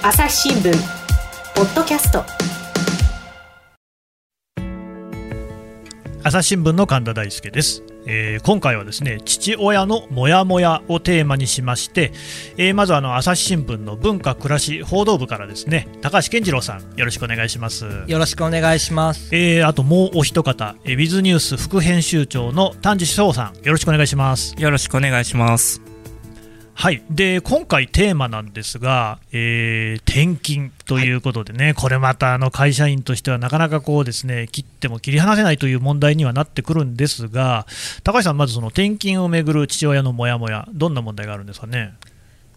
朝日新聞ポッドキャスト朝日新聞の神田大輔です、えー今回はですね父親のモヤモヤをテーマにしまして、えーまずあの朝日新聞の文化暮らし報道部からですね高橋健次郎さんよろしくお願いしますよろしくお願いします。えーあともうお一方、えー、ウィズニュース副編集長の丹治翔さんよろしくお願いしますよろしくお願いします。はい、で今回、テーマなんですが、えー転勤ということでね、これまたあの会社員としてはなかなかこうですね切っても切り離せないという問題にはなってくるんですが、高橋さん、まずその転勤をめぐる父親のモヤモヤ、どんな問題があるんですかね？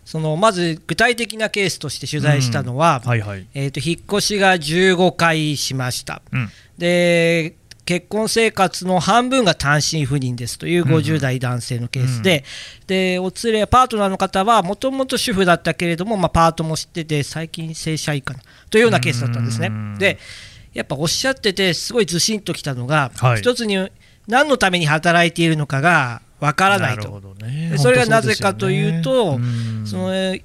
そのまず具体的なケースとして取材したのは、はいはい、えー、と引っ越しが15回しました。うん。で結婚生活の半分が単身赴任ですという50代男性のケースで、でお連れパートナーの方はもともと主婦だったけれども、まあ、パートもしてて最近正社員かなというようなケースだったんですね。うん。でやっぱおっしゃっててすごいずしんときたのが、はい。一つに何のために働いているのかがわからないと。ね。でそれがなぜかというとうそのえー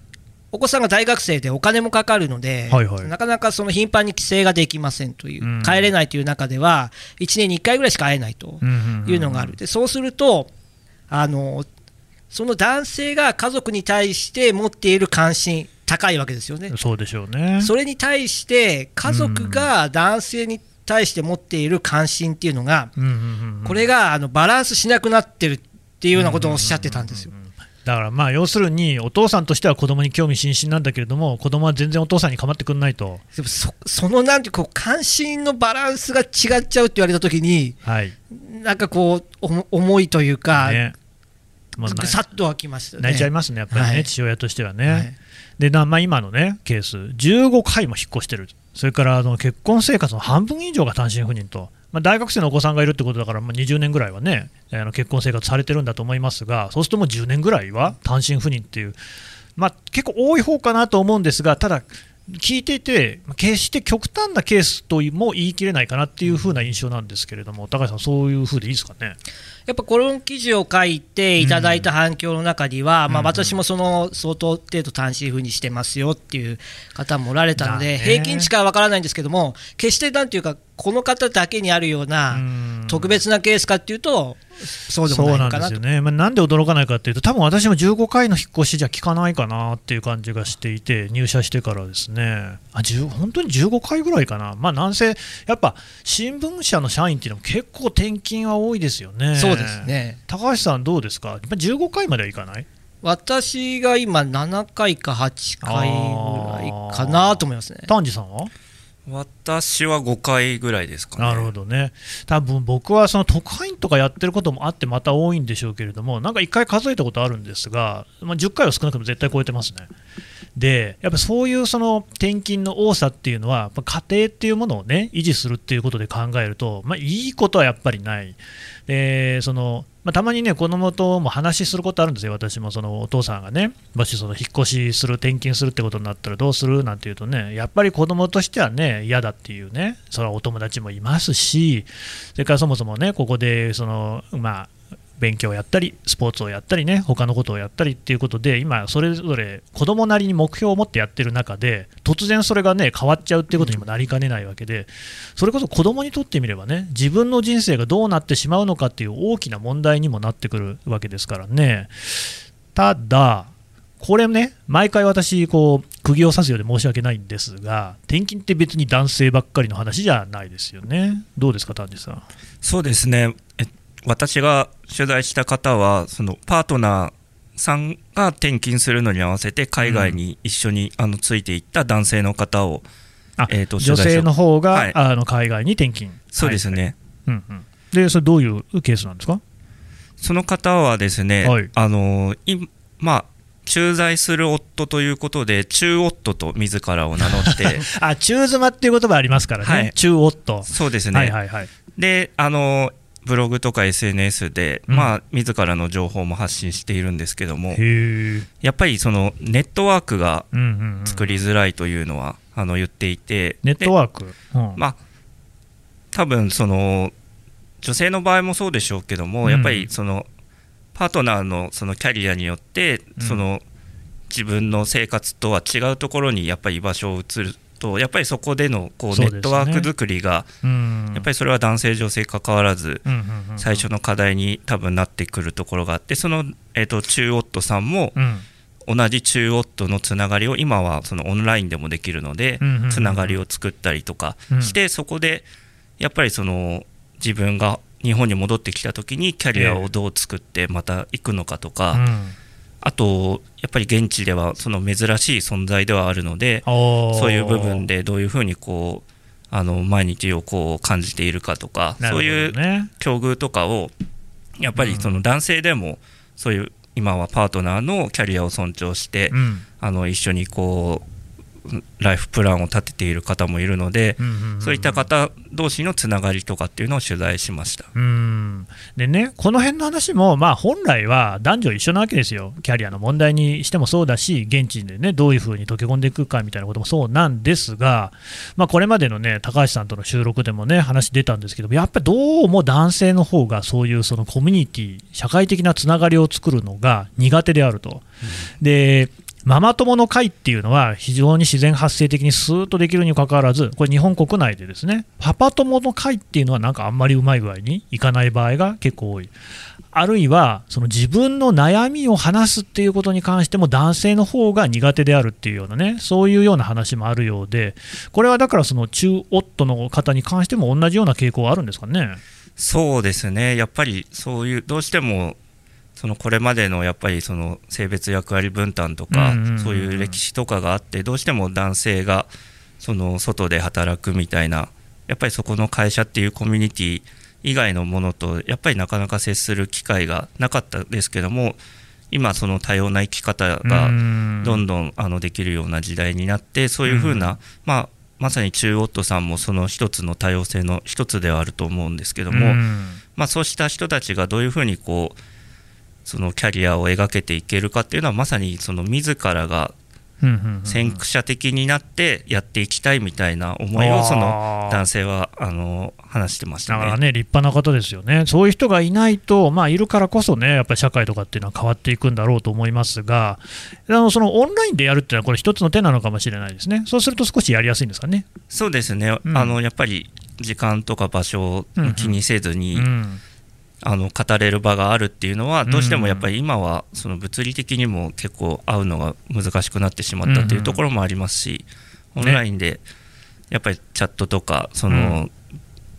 お子さんが大学生でお金もかかるので、はいはいなかなかその頻繁に帰省ができませんという、うん帰れないという中では、1年に1回ぐらいしか会えないとうんうんうんいうのがある、でそうするとあの、その男性が家族に対して持っている関心、高いわけですよね。そうでしょうね。それに対して、家族が男性に対して持っている関心っていうのが、うんうんうんうんこれがあのバランスしなくなってるっていうようなことをおっしゃってたんですよ。だからまあ要するにお父さんとしては子供に興味津々なんだけれども子供は全然お父さんに構ってくんないと、でもそそのなんてこう関心のバランスが違っちゃうって言われたときに、はい。なんかこう、おも重いというか、ね。もうなさっとはきましね。泣いちゃいますね、やっぱりね、はい。父親としてはね。はい。でなまあ、今の、ね、ケース、15回も引っ越してる、それからあの結婚生活の半分以上が単身赴任と、まあ、大学生のお子さんがいるってことだから、まあ、20年ぐらいはね、あの結婚生活されてるんだと思いますが、そうするともう10年ぐらいは単身赴任っていう、まあ、結構多い方かなと思うんですが、ただ、聞いていて、決して極端なケースとも言い切れないかなっていう風な印象なんですけれども、高橋さん、そういう風でいいですかね？やっぱこの記事を書いていただいた反響の中には、まあ、うん私もその相当程度単身赴任してますよっていう方もおられたので、平均値かは分からないんですけども、決してなんていうか、この方だけにあるようなうん。特別なケースかっていうと、そうでもないのかなとそうなんですよ。ね、まあ、なんで驚かないかっていうと、多分私も15回の引っ越しじゃ効かないかなっていう感じがしていて、入社してからですね、あ10本当に15回ぐらいかな、まあ、なんせ、やっぱ新聞社の社員っていうのも結構転勤は多いですよね。そうですね。高橋さん、どうですか、やっぱ15回まではいかない？私が今7回か8回ぐらいかなと思いますね。丹治さんは？私は5回ぐらいですかね。なるほどね、多分僕はその特派員とかやってることもあって、また多いんでしょうけれども、なんか1回数えたことあるんですが、まあ、10回は少なくとも絶対超えてますね。で、やっぱそういうその転勤の多さっていうのは、家庭っていうものをね、維持するっていうことで考えると、まあ、いいことはやっぱりない。でそのまあ、たまにね、子供とも話することあるんですよ、私も。そのお父さんがね、もしその引っ越しする、転勤するってことになったらどうするなんて言うとね、やっぱり子供としてはね、嫌だっていうね、それはお友達もいますし、それからそもそもね、ここでその、まあ、勉強をやったり、スポーツをやったりね、他のことをやったりっていうことで、今、それぞれ子供なりに目標を持ってやってる中で、突然それがね、変わっちゃうっていうことにもなりかねないわけで、それこそ子供にとってみればね、自分の人生がどうなってしまうのかっていう大きな問題にもなってくるわけですからね。ただ、これね、毎回私、こう、釘を刺すようで申し訳ないんですが、転勤って別に男性ばっかりの話じゃないですよね。どうですか、丹治さん？そうですね。え私が取材した方は、そのパートナーさんが転勤するのに合わせて海外に一緒に、あのついていった男性の方を、あえーと女性の方が、はい。あの海外に転勤。そうですね、はい。うんうん。で、それどういうケースなんですか？その方はですね、はい。あのいまあ、駐在する夫ということで、中夫と自らを名乗って、あ、中妻っていう言葉ありますからね。はい。中夫。そうですね、はいはいはい。であのブログとか SNS で、うん。まあ、自らの情報も発信しているんですけども。やっぱりそのネットワークが作りづらいというのは、あの言っていて、ネットワーク？うん。まあ、多分その女性の場合もそうでしょうけども、うん。やっぱりそのパートナーのそのキャリアによって、うん。その自分の生活とは違うところにやっぱり居場所を移るとやっぱりそこでのこうネットワーク作りがうん。やっぱりそれは男性女性関わらず最初の課題に多分なってくるところがあってその、えー、と中夫さんもうん。同じ中夫のつながりを今はそのオンラインでもできるのでつながりを作ったりとかうん。してそこでやっぱりその自分が日本に戻ってきた時にキャリアをどう作ってまた行くのかとか、うんあとやっぱり現地ではその珍しい存在ではあるのでそういう部分でどういうふうにこうあの毎日をこう感じているかとか、なるほどそういうね。境遇とかをやっぱりその男性でもそういう今はパートナーのキャリアを尊重して、うんあの一緒にこうライフプランを立てている方もいるので、うんうんうんそういった方同士のつながりとかっていうのを取材しました。うんでね、この辺の話も、まあ、本来は男女一緒なわけですよ、キャリアの問題にしてもそうだし、現地でね、どういうふうに溶け込んでいくかみたいなこともそうなんですが、まあ、これまでのね、高橋さんとの収録でもね、話出たんですけども、やっぱりどうも男性の方がそういうそのコミュニティ、社会的なつながりを作るのが苦手であると。でママ友の会っていうのは非常に自然発生的にスーッとできるにもかかわらず、これ日本国内でですね、パパ友の会っていうのはなんかあんまりうまい具合にいかない場合が結構多い。あるいは、その自分の悩みを話すっていうことに関しても男性の方が苦手であるっていうようなね、そういうような話もあるようで、これはだからその中夫の方に関しても同じような傾向はあるんですかね？そうですねやっぱりそういうどうしてもそのこれまでのやっぱりその性別役割分担とか、そういう歴史とかがあってどうしても男性がその外で働くみたいなやっぱりそこの会社っていうコミュニティ以外のものとやっぱりなかなか接する機会がなかったですけども今その多様な生き方がどんどんあのできるような時代になってそういうふうな、まあまさに中夫さんもその一つの多様性の一つではあると思うんですけども、うん。まあ、そうした人たちがどういうふうにこうそのキャリアを描けていけるかっていうのはまさにその自らがうんうんうん先駆者的になってやっていきたいみたいな思いをその男性はあの話してましたね。だからね、立派な方ですよね、そういう人がいないと、まあ、いるからこそね、やっぱり社会とかっていうのは変わっていくんだろうと思いますが、あのそのオンラインでやるっていうのは、これ、一つの手なのかもしれないですね、そうすると少しやりやすいんですかね。そうですね、うん。あのやっぱり時間とか場所を気にせずに、うんあの語れる場があるっていうのはどうしてうんもやっぱり今はその物理的にも結構会うのが難しくなってしまったっていうところもありますし、うん。オンラインでやっぱりチャットとかその、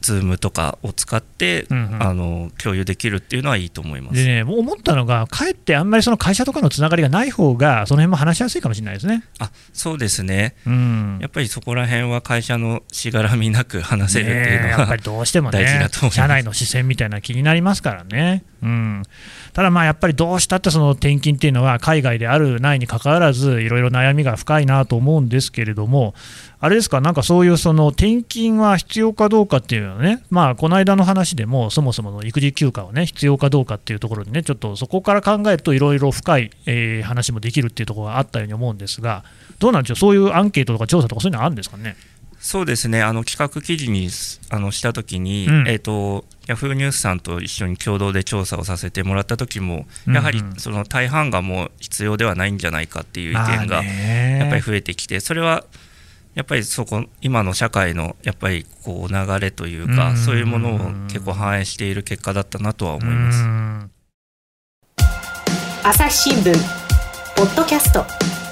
ズームとかを使って、うんうん。あの共有できるっていうのはいいと思います。でね、思ったのが、かえってあんまりその会社とかのつながりがない方が、その辺も話しやすいかもしれないですね。あそうですね。うん。やっぱりそこら辺は会社のしがらみなく話せるっていうのは、ねえやっぱりどうしてもね大事だと思います。社内の視線みたいな気になりますからね、うん、ただやっぱりどうしたってその転勤っていうのは海外であるないにかかわらずいろいろ悩みが深いなと思うんですけれどもあれですかなんかそういうその転勤は必要かどうかっていうのはねまあこの間の話でもそもそもの育児休暇をね必要かどうかっていうところにねちょっとそこから考えるといろいろ深い、え話もできるっていうところがあったように思うんですがどうなんでしょう？そういうアンケートとか調査とかそういうのはあるんですかね？そうですね。あの企画記事にすあのしたときに、うん。えー、とヤフーニュースさんと一緒に共同で調査をさせてもらった時も、うんやはりその大半がもう必要ではないんじゃないかっていう意見がややっぱり増えてきて、それはやっぱりそこ今の社会のやっぱりこう流れというか、うん。そういうものを結構反映している結果だったなとは思います。す。朝日新聞ポッドキャスト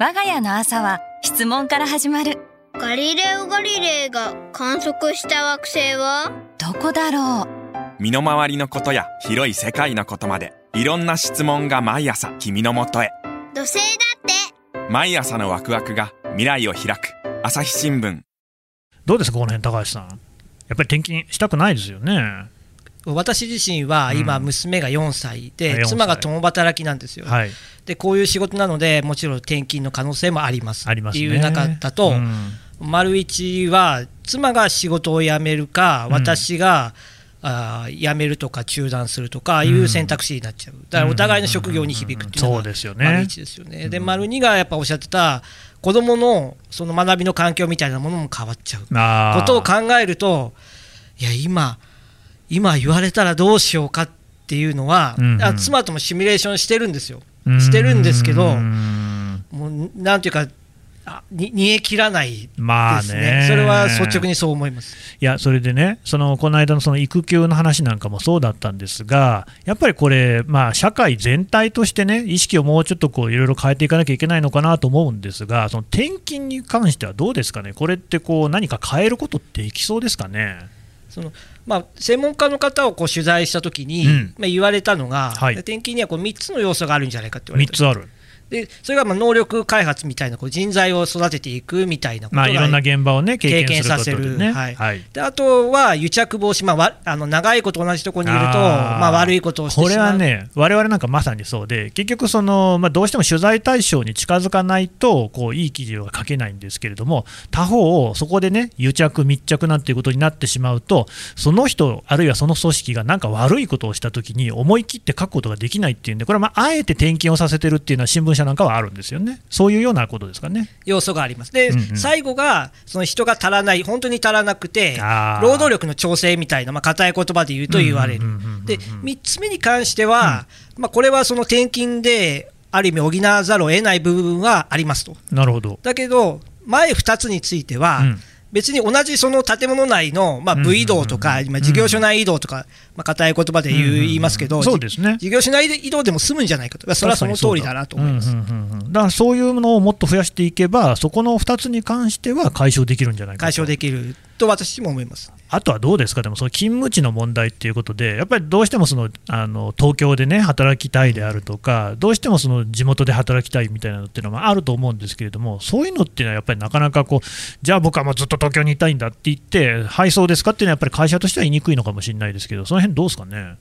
我が家の朝は質問から始まる。ガリレオ・ガリレイが観測した惑星は？どこだろう？身の回りのことや広い世界のことまでいろんな質問が毎朝君のもとへ。土星だって。毎朝のワクワクが未来を開く。朝日新聞。どうですか、この辺高橋さん。やっぱり転勤したくないですよね。私自身は今、うん。娘が4歳あ4で、歳。妻が共働きなんですよ、はい。でこういう仕事なので、もちろん転勤の可能性もあります。っていう中だと、うん。丸一は妻が仕事を辞めるか、うん。私が、あー辞めるとか中断するとかいう選択肢になっちゃう、だからお互いの職業に響くっていうのがそうですよね。丸一ですよね。で、丸二がやっぱおっしゃってた、子どものその学びの環境みたいなものも変わっちゃう。ことを考えると、いや、今、今言われたらどうしようかっっていうのは、うんうん。あ妻ともシミュレーションしてるんですよ、うんしてるんですけど、うんもうなんていうか、あに煮え切らないですね、まあね。それは率直にそう思います。いやそれでね、そのこの間のその育休の話なんかもそうだったんですが、やっぱりこれ、まあ、社会全体としてね、意識をもうちょっとこういろいろ変えていかなきゃいけないのかなと思うんですが、その転勤に関してはどうですかね、これってこう何か変えることっていきそうですかね？そのまあ、専門家の方をこう取材したときに、うん。まあ、言われたのが、はい。転勤にはこう3つの要素があるんじゃないかって言われ3たつある、でそれがまあ能力開発みたいなこう人材を育てていくみたいなことが、まあ、いろんな現場をね、経経験させる。ね。はい。はい。であとは癒着防止、まあ、わあの長いこと同じところにいるとまあ、悪いことをしてしまう。これはね、我々なんかまさにそうで、結局その、まあ、どうしても取材対象に近づかないとこう、いい記事は書けないんですけれども、他方、そこでね、癒着、密着なんていうことになってしまうと、その人、あるいはその組織がなんか悪いことをしたときに、思い切って書くことができないっていうんで、これはまああえて転勤をさせてるっていうのは、新聞社なんかはあるんですよね、そういうようなことですかね。要素があります。で、うんうん最後がその人が足らない、本当に足らなくて、労働力の調整みたいな、まあ、硬い言葉で言うと言われるうんうんうんうんうん。で、3つ目に関しては、まあ、これはその転勤で、ある意味補わざるを得ない部分はありますと。なるほど。だけど、前2つについては、うん別に同じその建物内の、まあ、部移動とか、今事業所内移動とか、まあ、硬い言葉で言いますけど、そうですね。事業所内移動でも済むんじゃないかと、まあそれはその通りだなと思います。だ。からそういうのをもっと増やしていけば、そこの2つに関しては解消できるんじゃないかと。解消できると私も思います。あとはどうですか、でもその勤務地の問題っていうことで、やっぱりどうしてもそのあの東京でね、働きたいであるとか、どうしてもその地元で働きたいみたいなのっていうのはあると思うんですけれども、そういうのっていうのはやっぱりなかなかこう、じゃあ僕はもうずっと東京にいたいんだって言って、はい、そうですかっていうのは、やっぱり会社としては言いにくいのかもしれないですけど、その辺どうですかね？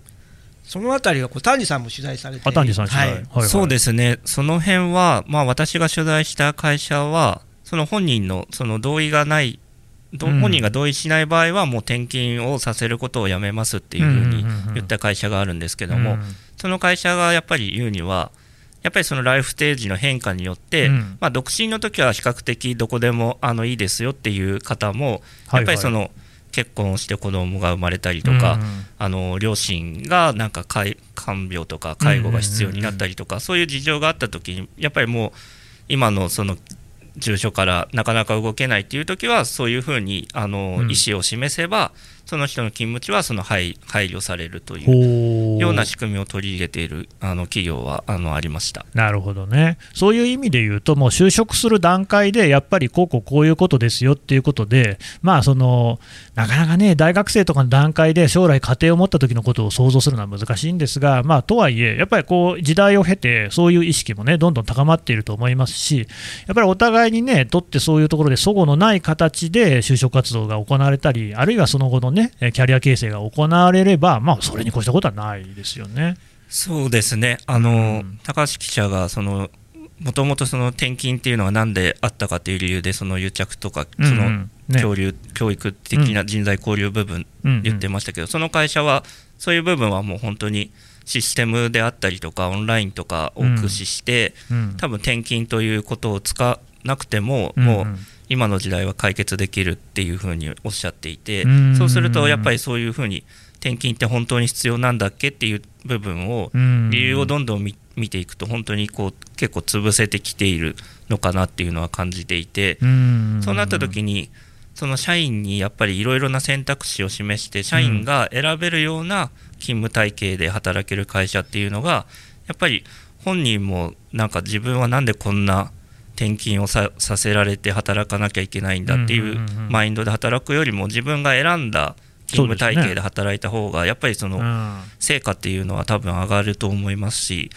そのあたりはこう丹治さんも取材されてあ丹治さん取材。はい。はいはい。そうですね、その辺は、まあ、私が取材した会社は、その本人のその同意がない、本人が同意しない場合は、もう転勤をさせることをやめますっていうふうに言った会社があるんですけども、うん。その会社がやっぱり言うには、やっぱりそのライフステージの変化によって、うん。まあ、独身の時は比較的どこでもあのいいですよっていう方も、はいやっぱりその結婚をして子供が生まれたりとか、うんあの両親がなんか介看病とか介護が必要になったりとか、そういう事情があった時にやっぱりもう今のその住所からなかなか動けないっていう時はそういうふうにあの、うん。意思を示せばその人の勤務地はその配配慮されるというような仕組みを取り入れているあの企業はあのありました。なるほどね、そういう意味で言うと、もう就職する段階で、やっぱりこうこうこういうことですよっていうことで、まあその、なかなかね、大学生とかの段階で将来、家庭を持った時のことを想像するのは難しいんですが、まあ、とはいえ、やっぱりこう時代を経て、そういう意識もね、どんどん高まっていると思いますし、やっぱりお互いにね、とってそういうところで、齟齬のない形で就職活動が行われたり、あるいはその後のね、キャリア形成が行われれば、まあ、それに越したことはないですよね。そうですね。あの、うん。高橋記者がそのもともとその転勤っていうのは何であったかという理由でその癒着とかそのうん。うんね。教育的な人材交流部分うんうん。言ってましたけど、その会社はそういう部分はもう本当にシステムであったりとかオンラインとかを駆使して、うん。多分転勤ということを使わなくても、うんうん。もう今の時代は解決できるっていうふうにおっしゃっていて、うん。そうするとやっぱりそういうふうに転勤って本当に必要なんだっけっていう部分をうん。理由をどんどん見見ていくと本当にこう結構潰せてきているのかなっていうのは感じていて、うん。そうなった時にその社員にやっぱりいろいろな選択肢を示して社員が選べるような勤務体系で働ける会社っていうのがやっぱり本人もなんか自分はなんでこんな転勤をささせられて働かなきゃいけないんだっていうマインドで働くよりも自分が選んだ勤務体系で働いた方がやっぱりそのうん。成果っていうのは多分上がると思いますし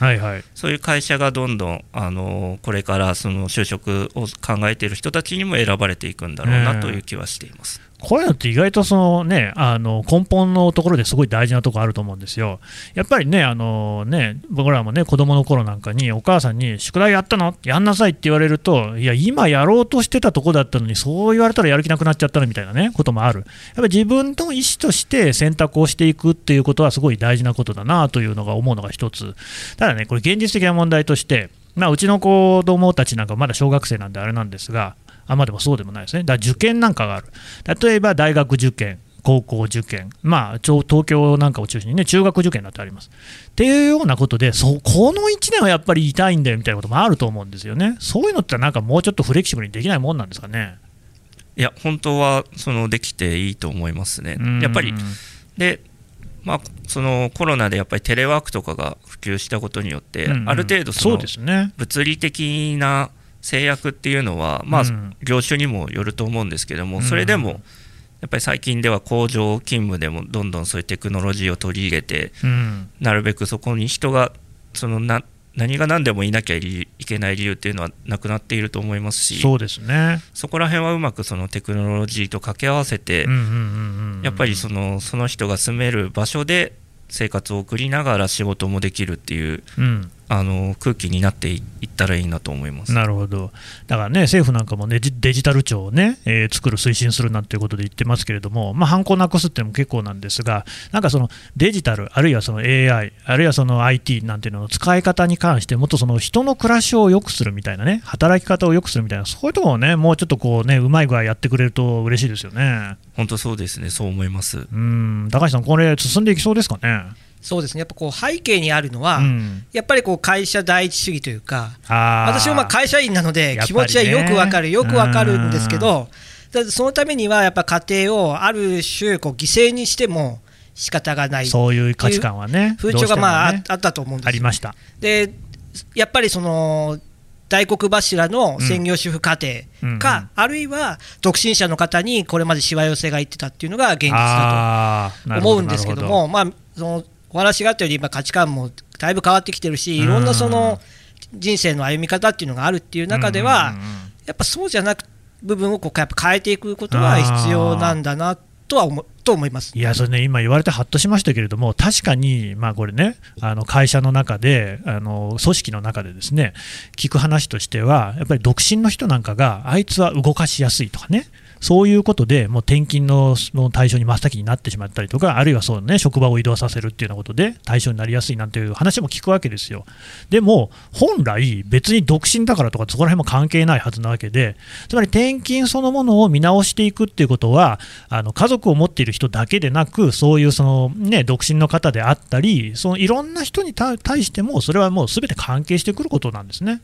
そういう会社がどんどんあのこれからその就職を考えている人たちにも選ばれていくんだろうなという気はしています。こういうのって意外とその、ね、あの根本のところですごい大事なところあると思うんですよ。やっぱりね、あのね僕らもね子供の頃なんかにお母さんに宿題やったの？やんなさいって言われると、いや、今やろうとしてたとこだったのに、そう言われたらやる気なくなっちゃったのみたいなねこともある。やっぱり自分の意思として選択をしていくっていうことはすごい大事なことだなというのが思うのが一つ。ただね、これ現実的な問題として、まあ、うちの子供たちなんかまだ小学生なんであれなんですが、あまあでもそうでもないですね。だから受験なんかがある。例えば大学受験、高校受験、まあ、東京なんかを中心にね、中学受験だってあります。っていうようなことで、そこの1年はやっぱり痛いんだよみたいなこともあると思うんですよね。そういうのってなんかもうちょっとフレキシブルにできないもんなんですかね。いや、本当はそのできていいと思いますね。やっぱりでまあ、そのコロナでやっぱりテレワークとかが普及したことによって、ある程度その物理的な制約っていうのは、まあ、業種にもよると思うんですけども、それでもやっぱり最近では工場勤務でもどんどんそういうテクノロジーを取り入れて、なるべくそこに人がそのな何が何でもいなきゃいけない理由っていうのはなくなっていると思いますしそうですね。そこら辺はうまくそのテクノロジーと掛け合わせてやっぱりそのその人が住める場所で生活を送りながら仕事もできるっていう、うん、あの空気になっていったらいいなと思いますなるほど、だからね、政府なんかも、ね、デジタル庁をね、えー、作る、推進するなんていうことで言ってますけれども、まあ、犯行なくすっていうのも結構なんですが、なんかそのデジタル、あるいはその AI、あるいはその IT なんていうのの使い方に関して、もっとその人の暮らしを良くするみたいなね、働き方を良くするみたいな、そういうところをね、もうちょっとこうね、うまい具合やってくれると嬉しいですよね。本当そうですね、そう思います。うん高橋さん、これ、進んでいきそうですかね？そうですね。やっぱこう背景にあるのは、うん、やっぱりこう会社第一主義というか、私もまあ会社員なので、気持ちはよくわかる、よくわかるんですけど、そのためにはやっぱ家庭をある種こう犠牲にしても仕方がないそういう価値観はね、風潮がまあ、ね、あったと思うんですありました。でやっぱりその大黒柱の専業主婦家庭か、うんうん。あるいは独身者の方にこれまでしわ寄せが言ってたっていうのが現実だと思うんですけども、まあ、そのお話があったように今価値観もだいぶ変わってきてるしいろんなその人生の歩み方っていうのがあるっていう中ではやっぱそうじゃなく部分をこうやっぱ変えていくことは必要なんだなとは思と思います。いやそれね、今言われてはっとしましたけれども、確かに、まあ、これね、あの会社の中であの、組織の中でですね、聞く話としては、やっぱり独身の人なんかが、あいつは動かしやすいとかね、そういうことでもう転勤のの対象に真っ先になってしまったりとか、あるいはそう、ね、職場を移動させるっていうようなことで対象になりやすいなんていう話も聞くわけですよ。でも、本来、別に独身だからとか、そこら辺も関係ないはずなわけで、つまり転勤そのものを見直していくっていうことは、あの家族を持っている人だけでなく、そういうその、ね、独身の方であったり、そのいろんな人に対しても、それはもうすべて関係してくることなんですね。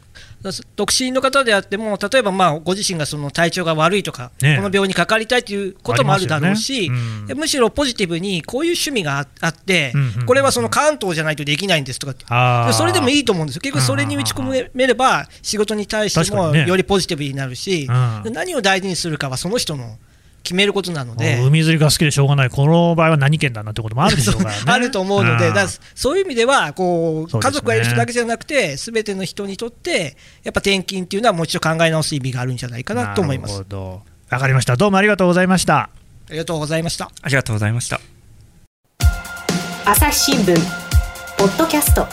独身の方であっても、例えばまあご自身がその体調が悪いとか、ね、この病にかかりたいということもあるだろうし、ね。うん、むしろポジティブにこういう趣味があって、うんうん、これはその関東じゃないとできないんですとかそれでもいいと思うんですよ、結局それに打ち込めれば、仕事に対してもよりポジティブになるし、ね、何を大事にするかはその人の。決めることなので。海釣りが好きでしょうがない、この場合は何県だなってこともあるでしょうから、ね、あると思うので、だそういう意味ではこう、家族がいる人だけじゃなくて、すべての人にとって、やっぱ転勤っていうのは、もう一度考え直す意味があるんじゃないかなと思いますわかりました、どうもありがとうございました。ありがとうございました。ありがとうございました。朝日新聞ポッドキャスト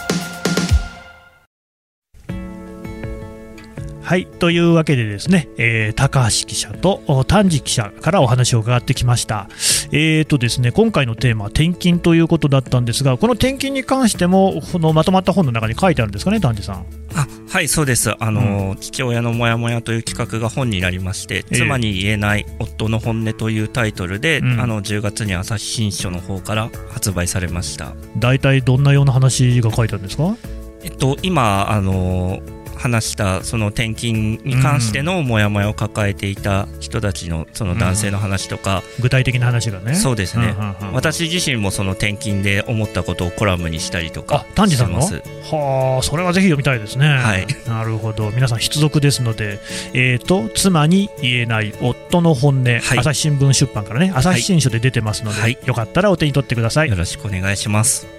はいというわけでですね、えー、高橋記者と丹治記者からお話を伺ってきました。えーとですね、今回のテーマは転勤ということだったんですが、この転勤に関してもこのまとまった本の中に書いてあるんですかね、丹治さん。あはいそうです。あの、うん、父親のモヤモヤという企画が本になりまして、妻に言えない夫の本音というタイトルで、うん、あの10月に朝日新書の方から発売されました。大体どんなような話が書いてあるんですか？えっと今あの話したその転勤に関してのモヤモヤを抱えていた人たちのその男性の話とか、うん、具体的な話がね。そうですね、私自身もその転勤で思ったことをコラムにしたりとか丹治さんの？はあそれはぜひ読みたいですね。はい。なるほど。皆さん必読ですのでえっ、ー、と妻に言えない夫の本音、はい、朝日新聞出版からね。朝日新書で出てますので、はい、よかったらお手に取ってください。よろしくお願いします